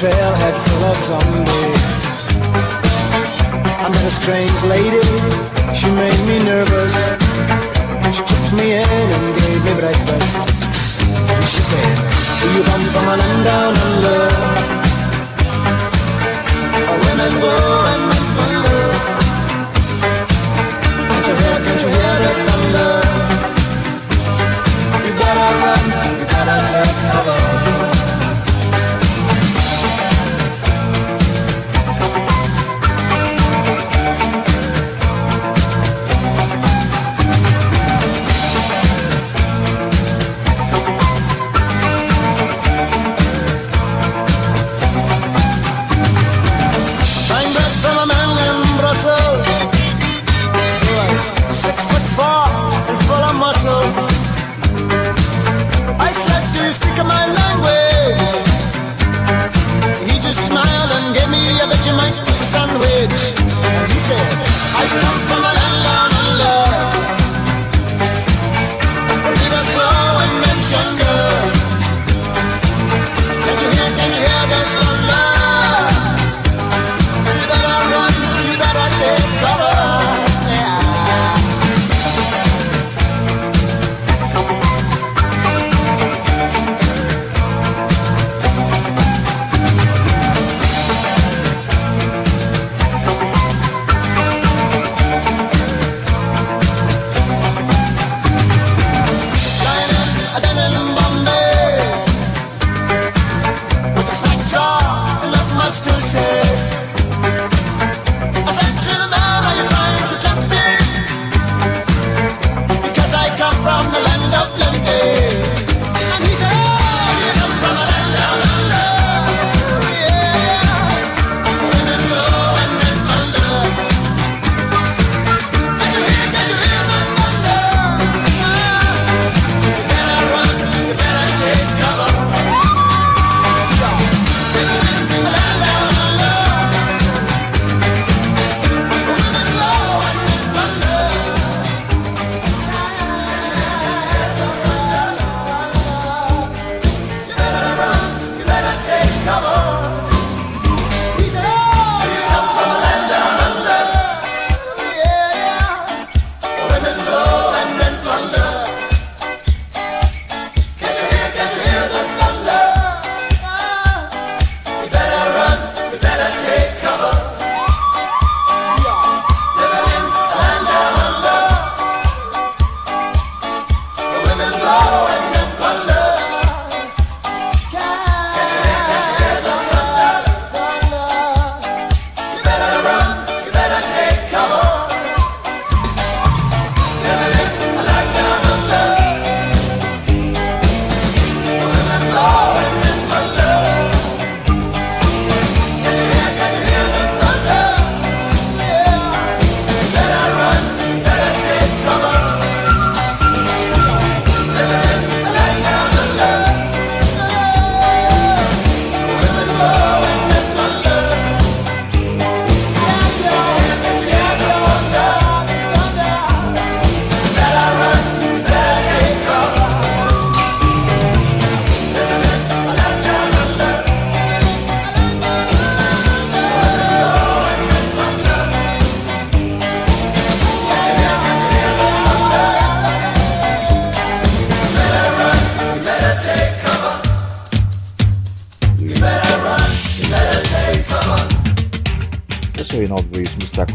Trailhead full of zombies. I met a strange lady, she made me nervous. She took me in and gave me breakfast. And she said, do you come from a land down under? Where women go and men wonder. Can't you hear, can't you hear the thunder? You gotta run, you gotta take cover.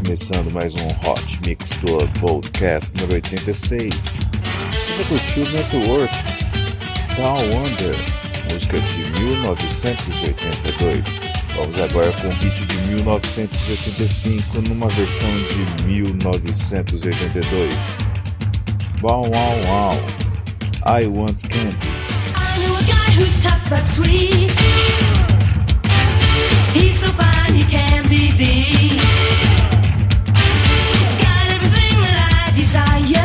Começando mais um Hot Mix Club Podcast número 86. Você curtiu Network Down Under, música de 1982. Vamos agora com o hit de 1965 numa versão de 1982. Wow Wow Wow, I Want Candy. I know a guy who's tough but sweet. He's so fine he can be beat. desire.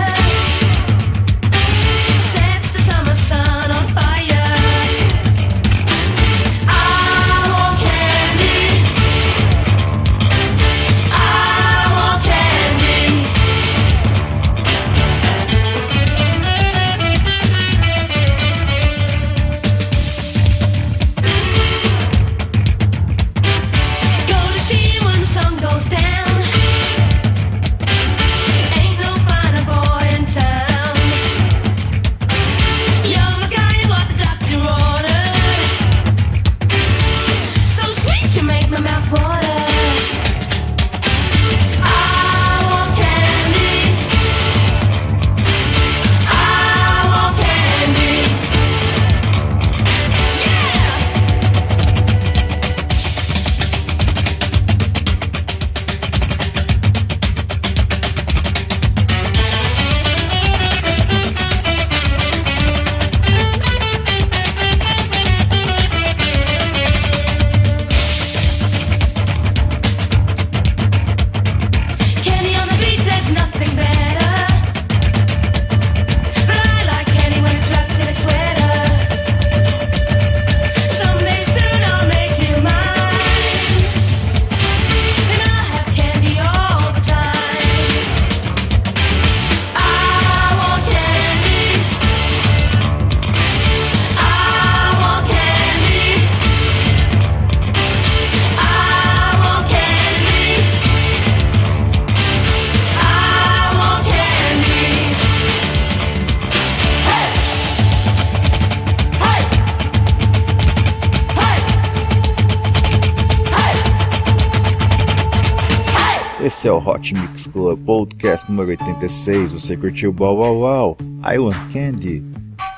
Mix Club Podcast número 86. Você curtiu Bow Wow Wow, I Want Candy.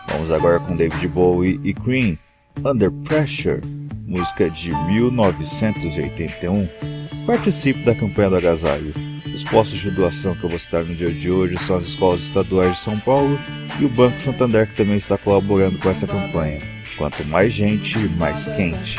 Vamos agora com David Bowie e Cream, Under Pressure, música de 1981. Participe da campanha do agasalho. Os postos de doação que eu vou citar no dia de hoje são as escolas estaduais de São Paulo e o Banco Santander que também está colaborando com essa campanha. Quanto mais gente, mais quente.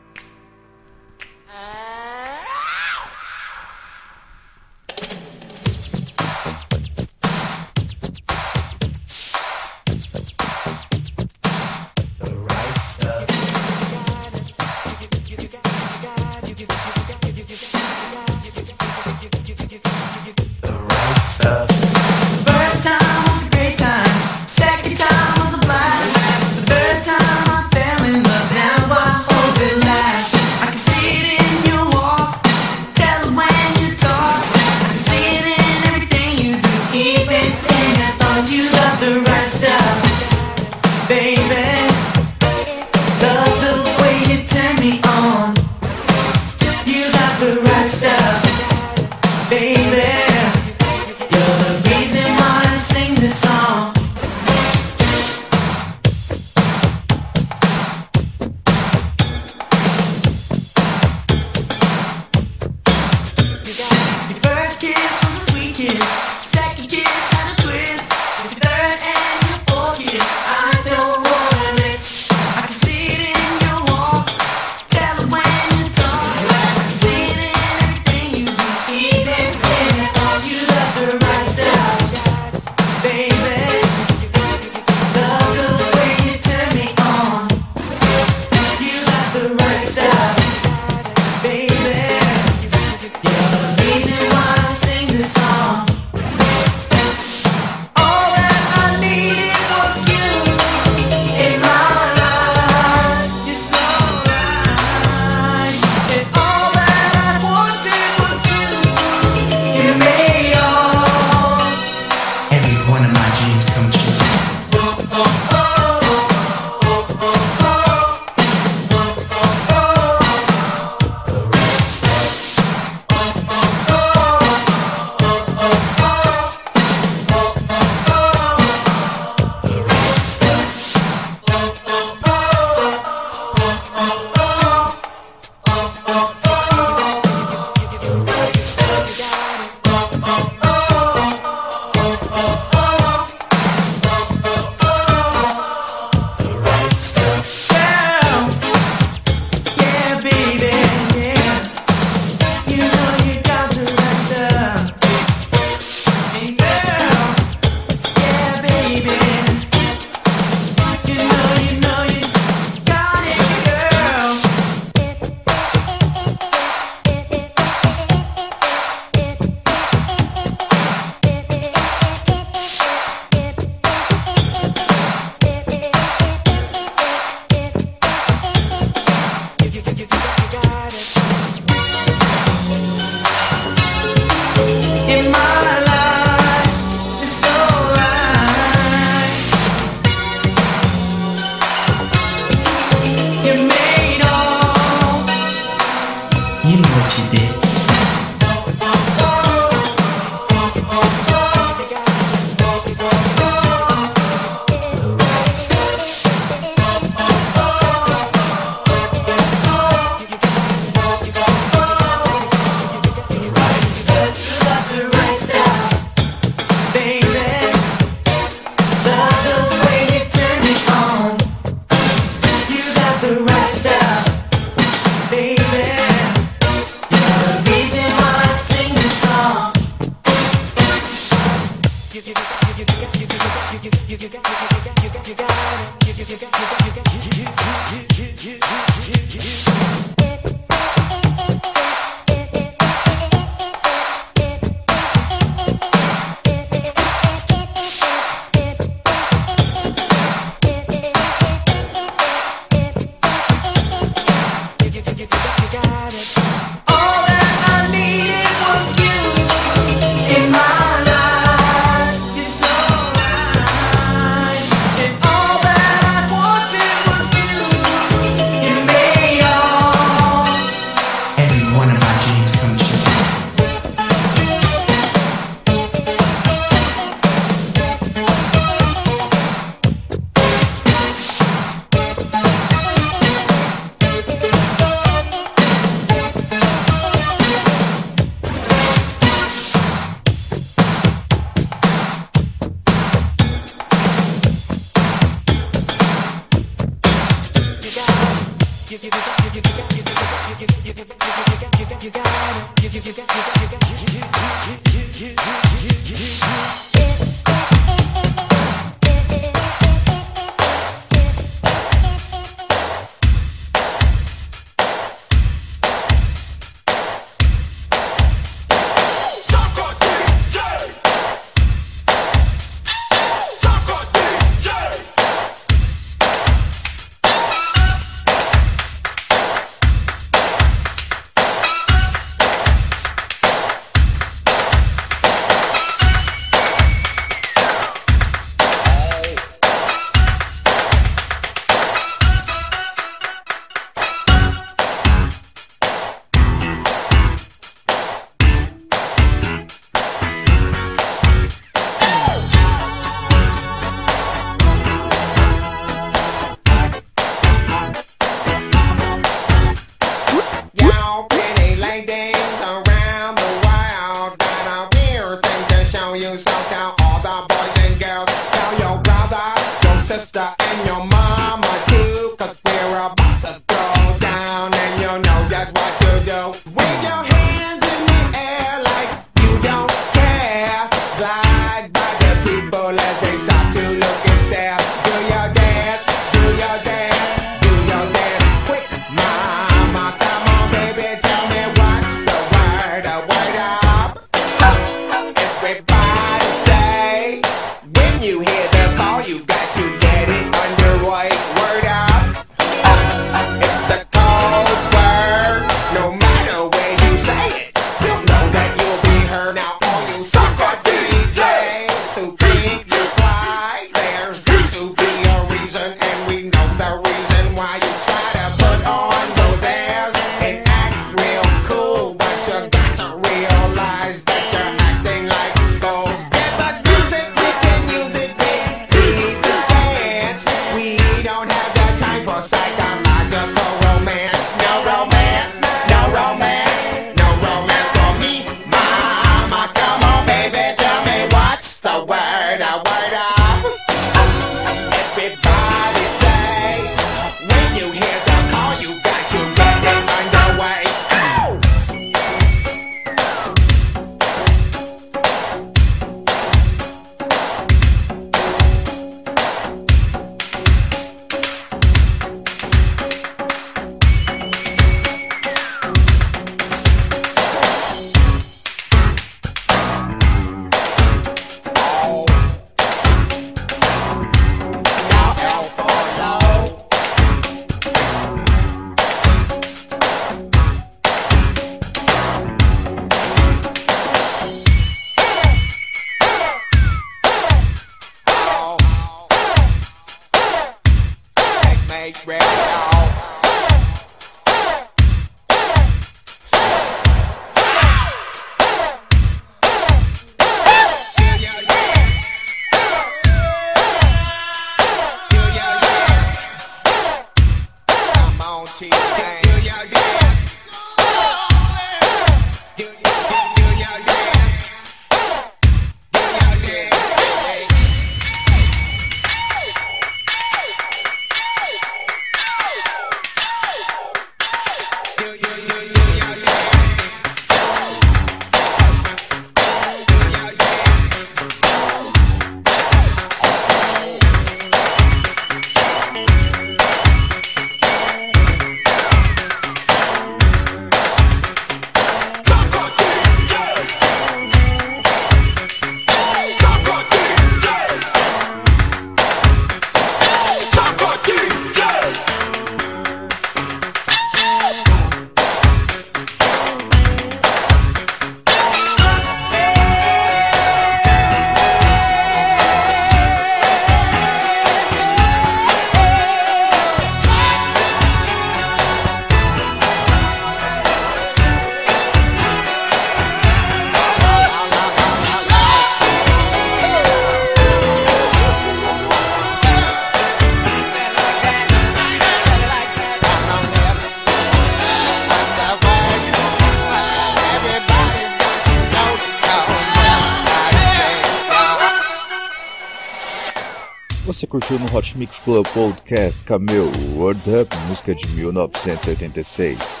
você curtiu no Hot Mix Club Podcast Camel World Up, música de 1986.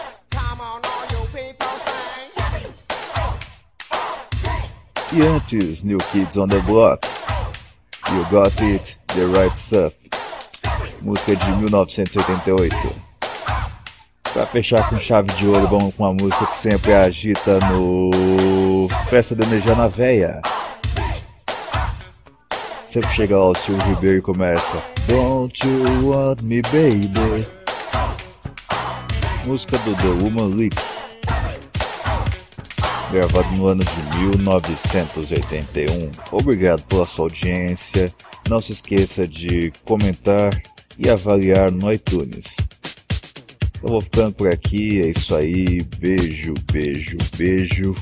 E antes, New Kids on the Block, You Got It, The Right Stuff, música de 1988. Pra fechar com chave de ouro, vamos com uma música que sempre agita no Festa de Energia na Veia. Sempre chega lá o Silvio Ribeiro e começa. Don't you want me baby? Música do The Woman League. Gravado no ano de 1981 Obrigado pela sua audiência. Não se esqueça de comentar e avaliar no iTunes. Eu vou ficando por aqui, é isso aí. Beijo, beijo, beijo,